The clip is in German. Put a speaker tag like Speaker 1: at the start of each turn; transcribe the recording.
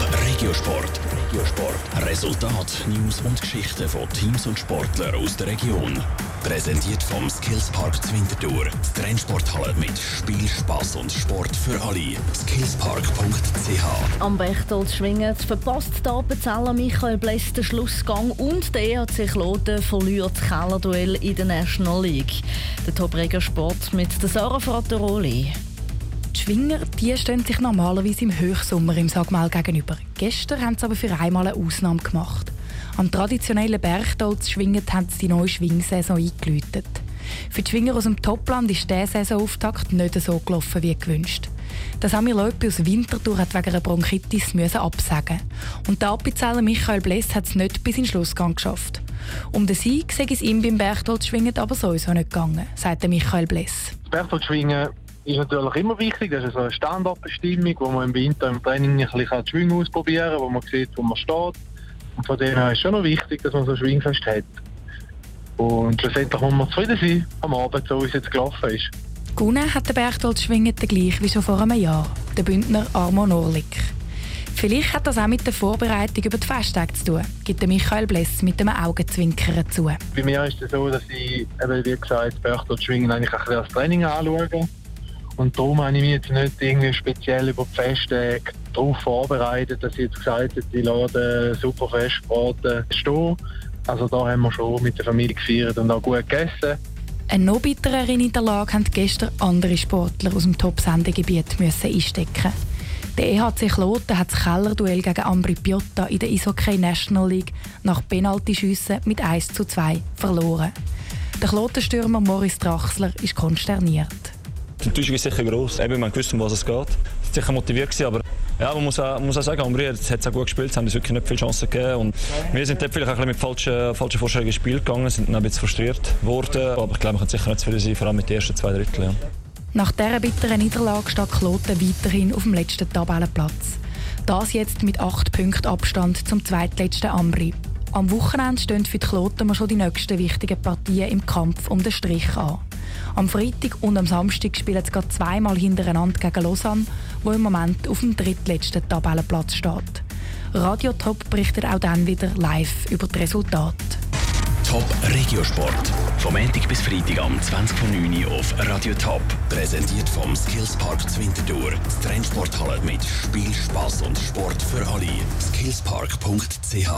Speaker 1: Regiosport. Regiosport. Resultat, News und Geschichten von Teams und Sportlern aus der Region. Präsentiert vom Skillspark Zwintertour. Die Trennsporthalle mit Spiel, Spass und Sport für alle. Skillspark.ch
Speaker 2: Am Berchtolds schwingen verpasst der Appenzeller Michael Bless den Schlussgang und der EHC Kloten verliert das Kellerduell in der National League. Der Top-Regiosport mit der Sarah Frattaroli.
Speaker 3: Die Schwinger die stehen sich normalerweise im Hochsommer im Sagmal gegenüber. Gestern haben sie aber für einmal eine Ausnahme gemacht. Am traditionellen Berchtolz schwingend haben sie die neue Schwingsaison eingeläutet. Für die Schwinger aus dem Topland ist der Saisonauftakt nicht so gelaufen wie gewünscht. Das Samir Leupi aus Winterthur hat wegen einer Bronchitis müssen absagen. Und der Appenzeller Michael Bless hat es nicht bis in den Schlussgang geschafft. Um den Sieg sei es ihm beim Berchtolz schwingen aber sowieso nicht gegangen, sagt Michael Bless.
Speaker 4: Bertolt schwingen ist natürlich immer wichtig. Das ist so eine Standardbestimmung, wo man im Winter im Training ein bisschen die ausprobieren kann, wo man sieht, wo man steht. Und von dem her ist es schon noch wichtig, dass man so ein Schwingfest hat. Und schlussendlich muss man zufrieden sein am Abend, so wie es jetzt gelaufen ist.
Speaker 3: Gewonnen hat der Berchtolz schwingen gleich wie schon vor einem Jahr, der Bündner Armo Norlik. Vielleicht hat das auch mit der Vorbereitung über die Festtage zu tun, gibt Michael Bless mit einem Augenzwinkern zu.
Speaker 4: Bei mir ist es so, dass ich, eben, wie gesagt, Bertolt Schwingen eigentlich ein bisschen als Training anschaue. Und darum habe ich mich jetzt nicht irgendwie speziell über die Festtage darauf vorbereitet, dass ich jetzt gesagt habe, die laden super Festbraten stehen. Also da haben wir schon mit der Familie gefeiert und auch gut gegessen.
Speaker 3: Eine noch bitterere Niederlage haben gestern andere Sportler aus dem Top-Sendegebiet einstecken. Der EHC Kloten hat das Kellerduell gegen Ambri Piotta in der Eishockey National League nach Penaltyschüssen mit 1 zu 2 verloren. Der Klotenstürmer Morris Drachsler ist konsterniert.
Speaker 5: Die Enttäuschung ist sicher gross. Eben, man wusste, um was es geht. Es sicher motiviert, aber ja, man muss auch, muss auch sagen, Ambri hat es auch gut gespielt, sie haben uns wirklich nicht viele Chancen gegeben. Und wir sind dort vielleicht ein bisschen mit falschen, falschen Vorstellungen ins Spiel gegangen, sind dann ein bisschen frustriert worden. Aber ich glaube, wir können sicher nicht zufrieden sein, vor allem mit den ersten zwei Dritteln. Ja.
Speaker 3: Nach dieser bitteren Niederlage steht Kloten weiterhin auf dem letzten Tabellenplatz. Das jetzt mit 8 Punkten Abstand zum zweitletzten Ambri. Am Wochenende stehen für die Kloten schon die nächsten wichtigen Partien im Kampf um den Strich an. Am Freitag und am Samstag spielen sie gerade zweimal hintereinander gegen Lausanne, wo im Moment auf dem drittletzten Tabellenplatz steht. Radio Top berichtet auch dann wieder live über die Resultate.
Speaker 1: Top Regiosport. Vom Montag bis Freitag am 20.09 Uhr auf Radio Top. Präsentiert vom Skillspark Zwintertour. Die Trennsporthalle mit Spiel, Spass und Sport für alle. Skillspark.ch